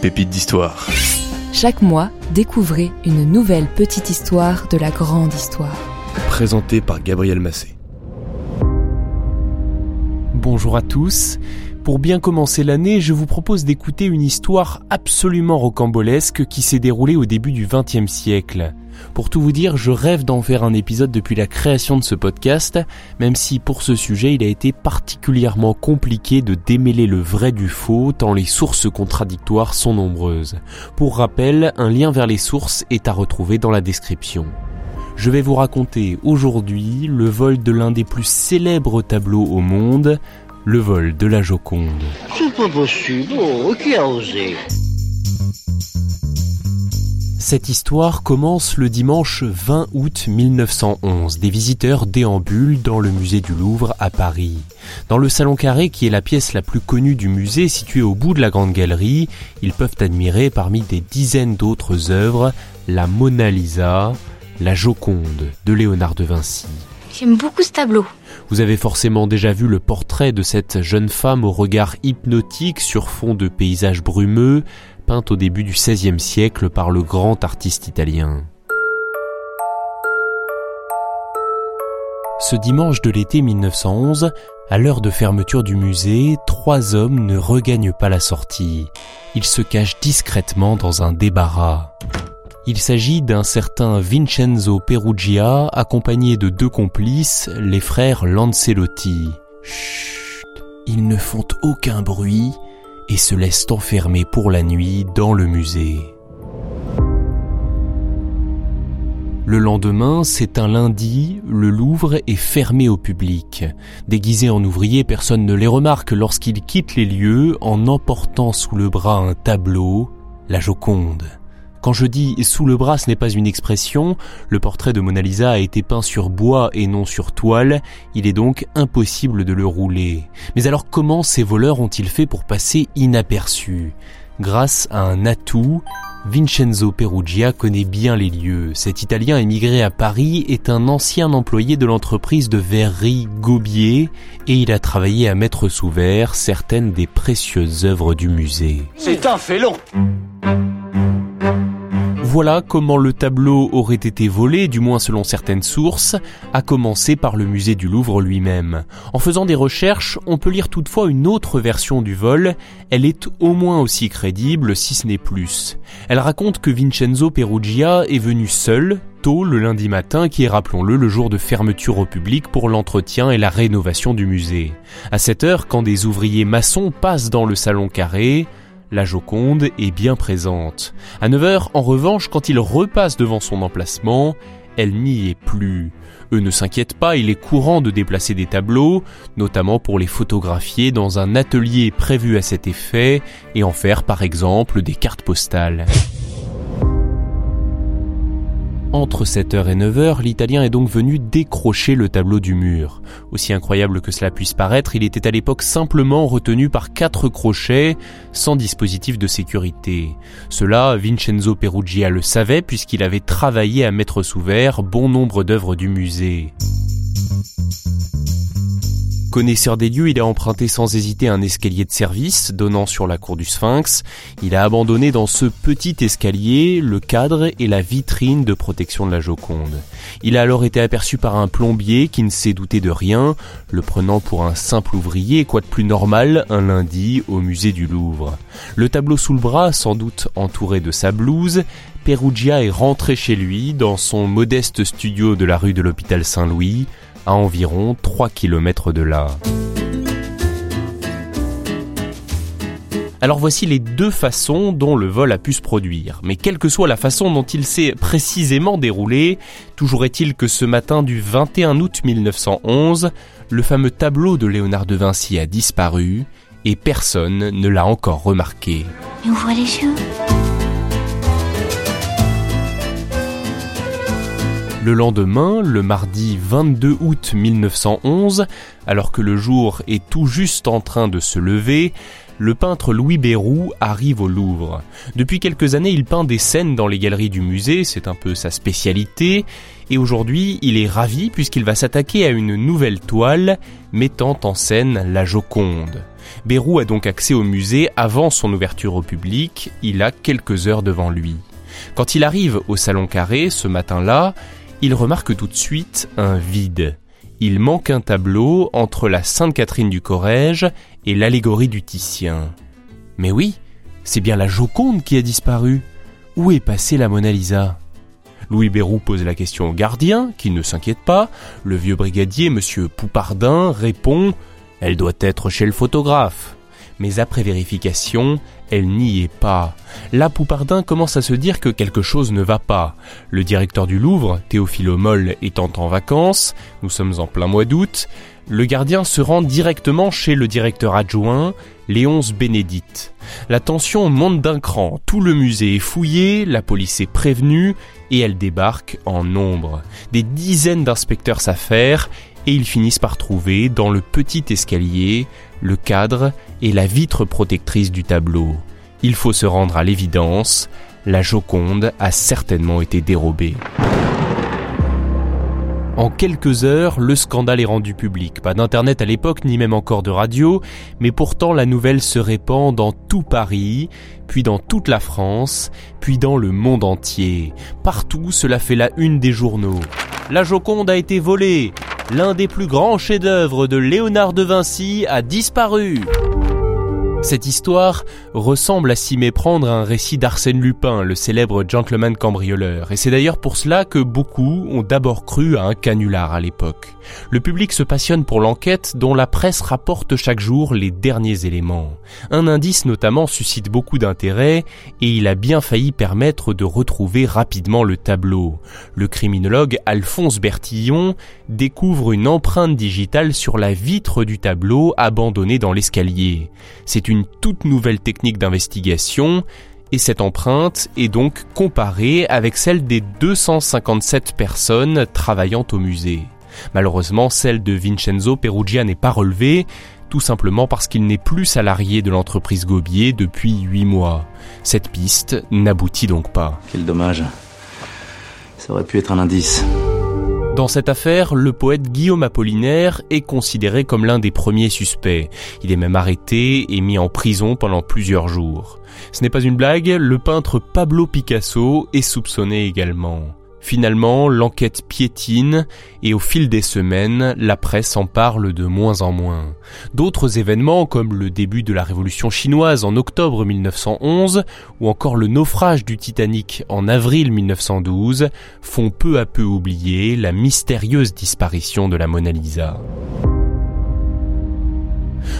pépites d'histoire. Chaque mois, découvrez une nouvelle petite histoire de la grande histoire. Présenté par Gabriel Massé. Bonjour à tous. Pour bien commencer l'année, je vous propose d'écouter une histoire absolument rocambolesque qui s'est déroulée au début du XXe siècle. Pour tout vous dire, je rêve d'en faire un épisode depuis la création de ce podcast, même si pour ce sujet il a été particulièrement compliqué de démêler le vrai du faux tant les sources contradictoires sont nombreuses. Pour rappel, un lien vers les sources est à retrouver dans la description. Je vais vous raconter aujourd'hui le vol de l'un des plus célèbres tableaux au monde, le vol de la Joconde. C'est pas possible. Oh, qui Cette histoire commence le dimanche 20 août 1911. Des visiteurs déambulent dans le musée du Louvre à Paris. Dans le salon carré, qui est la pièce la plus connue du musée, située au bout de la grande galerie, ils peuvent admirer parmi des dizaines d'autres œuvres la Mona Lisa, la Joconde de Léonard de Vinci. J'aime beaucoup ce tableau. Vous avez forcément déjà vu le portrait de cette jeune femme au regard hypnotique sur fond de paysages brumeux, peinte au début du XVIe siècle par le grand artiste italien. Ce dimanche de l'été 1911, à l'heure de fermeture du musée, trois hommes ne regagnent pas la sortie. Ils se cachent discrètement dans un débarras. Il s'agit d'un certain Vincenzo Perugia accompagné de deux complices, les frères Lancelotti. Chut, ils ne font aucun bruit et se laissent enfermer pour la nuit dans le musée. Le lendemain, c'est un lundi, le Louvre est fermé au public. Déguisés en ouvriers, personne ne les remarque lorsqu'ils quittent les lieux en emportant sous le bras un tableau, la Joconde. Quand je dis sous le bras, ce n'est pas une expression, le portrait de Mona Lisa a été peint sur bois et non sur toile, il est donc impossible de le rouler. Mais alors comment ces voleurs ont-ils fait pour passer inaperçus Grâce à un atout, Vincenzo Perugia connaît bien les lieux. Cet Italien émigré à Paris est un ancien employé de l'entreprise de verrerie Gobier et il a travaillé à mettre sous verre certaines des précieuses œuvres du musée. C'est un félon Voilà comment le tableau aurait été volé, du moins selon certaines sources, à commencer par le musée du Louvre lui-même. En faisant des recherches, on peut lire toutefois une autre version du vol, elle est au moins aussi crédible, si ce n'est plus. Elle raconte que Vincenzo Perugia est venu seul, tôt le lundi matin, qui est, rappelons-le, le jour de fermeture au public pour l'entretien et la rénovation du musée. À cette heure, quand des ouvriers maçons passent dans le salon carré, la Joconde est bien présente. À 9h, en revanche, quand il repasse devant son emplacement, elle n'y est plus. Eux ne s'inquiètent pas, il est courant de déplacer des tableaux, notamment pour les photographier dans un atelier prévu à cet effet et en faire par exemple des cartes postales. Entre 7h et 9h, l'Italien est donc venu décrocher le tableau du mur. Aussi incroyable que cela puisse paraître, il était à l'époque simplement retenu par quatre crochets, sans dispositif de sécurité. Cela, Vincenzo Perugia le savait puisqu'il avait travaillé à mettre sous verre bon nombre d'œuvres du musée. Connaisseur des lieux, il a emprunté sans hésiter un escalier de service donnant sur la cour du Sphinx. Il a abandonné dans ce petit escalier le cadre et la vitrine de protection de la Joconde. Il a alors été aperçu par un plombier qui ne s'est douté de rien, le prenant pour un simple ouvrier, quoi de plus normal un lundi au musée du Louvre. Le tableau sous le bras, sans doute entouré de sa blouse, Perugia est rentré chez lui dans son modeste studio de la rue de l'hôpital Saint-Louis, à environ 3 km de là. Alors voici les deux façons dont le vol a pu se produire. Mais quelle que soit la façon dont il s'est précisément déroulé, toujours est-il que ce matin du 21 août 1911, le fameux tableau de Léonard de Vinci a disparu et personne ne l'a encore remarqué. Le lendemain, le mardi 22 août 1911, alors que le jour est tout juste en train de se lever, le peintre Louis Béroux arrive au Louvre. Depuis quelques années, il peint des scènes dans les galeries du musée, c'est un peu sa spécialité, et aujourd'hui, il est ravi puisqu'il va s'attaquer à une nouvelle toile mettant en scène la Joconde. Bérou a donc accès au musée avant son ouverture au public, il a quelques heures devant lui. Quand il arrive au salon carré ce matin-là, il remarque tout de suite un vide. Il manque un tableau entre la Sainte Catherine du Corrège et l'allégorie du Titien. Mais oui, c'est bien la Joconde qui a disparu. Où est passée la Mona Lisa? Louis Bérou pose la question au gardien, qui ne s'inquiète pas. Le vieux brigadier, monsieur Poupardin, répond Elle doit être chez le photographe. Mais après vérification, elle n'y est pas. Là, Poupardin commence à se dire que quelque chose ne va pas. Le directeur du Louvre, Théophile Moll, étant en vacances, nous sommes en plein mois d'août, le gardien se rend directement chez le directeur adjoint, Léonce Bénédicte. La tension monte d'un cran, tout le musée est fouillé, la police est prévenue, et elle débarque en nombre. Des dizaines d'inspecteurs s'affairent, et ils finissent par trouver, dans le petit escalier, le cadre et la vitre protectrice du tableau. Il faut se rendre à l'évidence, la Joconde a certainement été dérobée. En quelques heures, le scandale est rendu public. Pas d'internet à l'époque, ni même encore de radio, mais pourtant la nouvelle se répand dans tout Paris, puis dans toute la France, puis dans le monde entier. Partout, cela fait la une des journaux. La Joconde a été volée. L'un des plus grands chefs-d'œuvre de Léonard de Vinci a disparu. Cette histoire ressemble à s'y méprendre à un récit d'Arsène Lupin, le célèbre gentleman cambrioleur, et c'est d'ailleurs pour cela que beaucoup ont d'abord cru à un canular à l'époque. Le public se passionne pour l'enquête dont la presse rapporte chaque jour les derniers éléments. Un indice notamment suscite beaucoup d'intérêt et il a bien failli permettre de retrouver rapidement le tableau. Le criminologue Alphonse Bertillon découvre une empreinte digitale sur la vitre du tableau abandonné dans l'escalier. C'est une toute nouvelle technique d'investigation et cette empreinte est donc comparée avec celle des 257 personnes travaillant au musée. Malheureusement, celle de Vincenzo Perugia n'est pas relevée, tout simplement parce qu'il n'est plus salarié de l'entreprise Gobier depuis 8 mois. Cette piste n'aboutit donc pas. Quel dommage. Ça aurait pu être un indice. Dans cette affaire, le poète Guillaume Apollinaire est considéré comme l'un des premiers suspects. Il est même arrêté et mis en prison pendant plusieurs jours. Ce n'est pas une blague, le peintre Pablo Picasso est soupçonné également. Finalement, l'enquête piétine et au fil des semaines, la presse en parle de moins en moins. D'autres événements comme le début de la révolution chinoise en octobre 1911 ou encore le naufrage du Titanic en avril 1912 font peu à peu oublier la mystérieuse disparition de la Mona Lisa.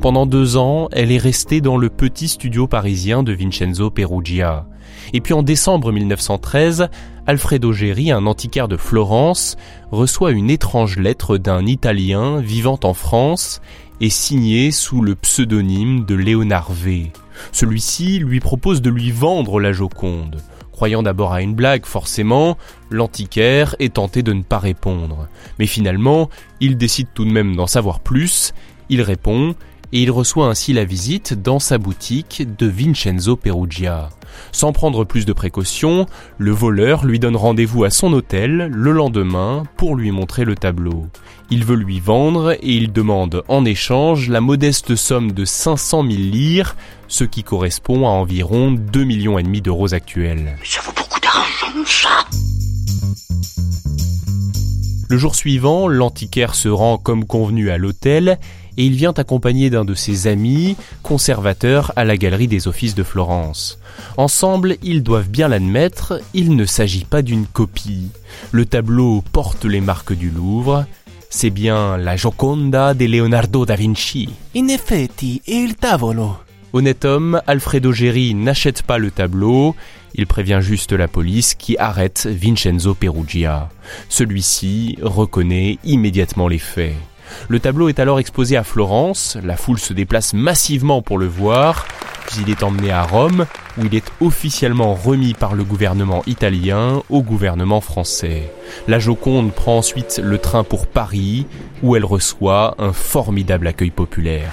Pendant deux ans, elle est restée dans le petit studio parisien de Vincenzo Perugia. Et puis en décembre 1913, Alfredo Geri, un antiquaire de Florence, reçoit une étrange lettre d'un Italien vivant en France et signée sous le pseudonyme de Léonard V. Celui-ci lui propose de lui vendre la Joconde. Croyant d'abord à une blague, forcément, l'antiquaire est tenté de ne pas répondre. Mais finalement, il décide tout de même d'en savoir plus, il répond, et il reçoit ainsi la visite dans sa boutique de Vincenzo Perugia. Sans prendre plus de précautions, le voleur lui donne rendez-vous à son hôtel le lendemain pour lui montrer le tableau. Il veut lui vendre et il demande en échange la modeste somme de 500 000 lire, ce qui correspond à environ 2 millions et demi d'euros actuels. Ça vaut beaucoup d'argent, ça Le jour suivant, l'antiquaire se rend comme convenu à l'hôtel et il vient accompagné d'un de ses amis, conservateur à la galerie des offices de Florence. Ensemble, ils doivent bien l'admettre, il ne s'agit pas d'une copie. Le tableau porte les marques du Louvre, c'est bien la Gioconda de Leonardo da Vinci. In effetti, il tavolo Honnête homme, Alfredo Geri n'achète pas le tableau, il prévient juste la police qui arrête Vincenzo Perugia. Celui-ci reconnaît immédiatement les faits. Le tableau est alors exposé à Florence, la foule se déplace massivement pour le voir, puis il est emmené à Rome, où il est officiellement remis par le gouvernement italien au gouvernement français. La Joconde prend ensuite le train pour Paris, où elle reçoit un formidable accueil populaire.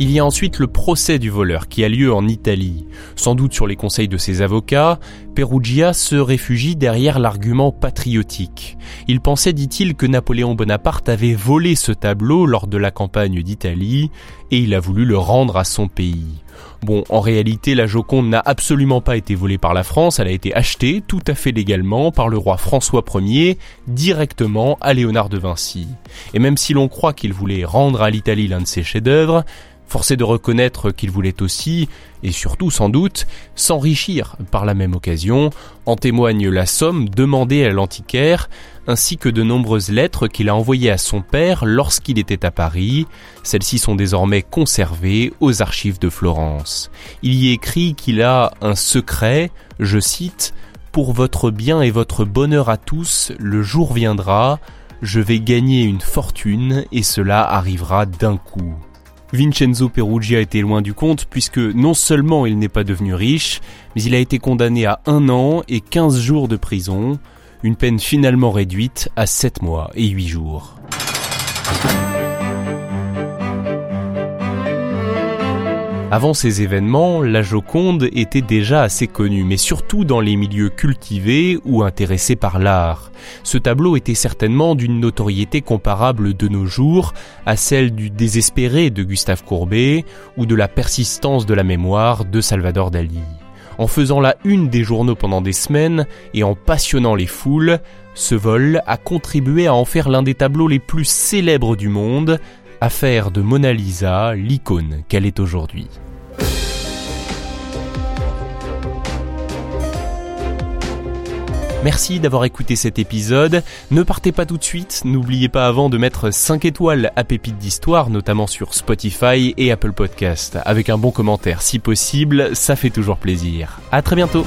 Il y a ensuite le procès du voleur qui a lieu en Italie. Sans doute sur les conseils de ses avocats, Perugia se réfugie derrière l'argument patriotique. Il pensait, dit-il, que Napoléon Bonaparte avait volé ce tableau lors de la campagne d'Italie et il a voulu le rendre à son pays. Bon, en réalité, la Joconde n'a absolument pas été volée par la France, elle a été achetée tout à fait légalement par le roi François Ier directement à Léonard de Vinci. Et même si l'on croit qu'il voulait rendre à l'Italie l'un de ses chefs-d'œuvre, forcé de reconnaître qu'il voulait aussi, et surtout sans doute, s'enrichir par la même occasion, en témoigne la somme demandée à l'antiquaire, ainsi que de nombreuses lettres qu'il a envoyées à son père lorsqu'il était à Paris. Celles-ci sont désormais conservées aux archives de Florence. Il y écrit qu'il a un secret, je cite, Pour votre bien et votre bonheur à tous, le jour viendra, je vais gagner une fortune et cela arrivera d'un coup. Vincenzo Perugia était loin du compte puisque non seulement il n'est pas devenu riche, mais il a été condamné à un an et 15 jours de prison, une peine finalement réduite à 7 mois et 8 jours. Avant ces événements, la Joconde était déjà assez connue, mais surtout dans les milieux cultivés ou intéressés par l'art. Ce tableau était certainement d'une notoriété comparable de nos jours à celle du désespéré de Gustave Courbet ou de la persistance de la mémoire de Salvador Dali. En faisant la une des journaux pendant des semaines et en passionnant les foules, ce vol a contribué à en faire l'un des tableaux les plus célèbres du monde, à faire de Mona Lisa l'icône qu'elle est aujourd'hui. Merci d'avoir écouté cet épisode. Ne partez pas tout de suite. N'oubliez pas avant de mettre 5 étoiles à Pépite d'Histoire, notamment sur Spotify et Apple Podcast. Avec un bon commentaire si possible, ça fait toujours plaisir. À très bientôt.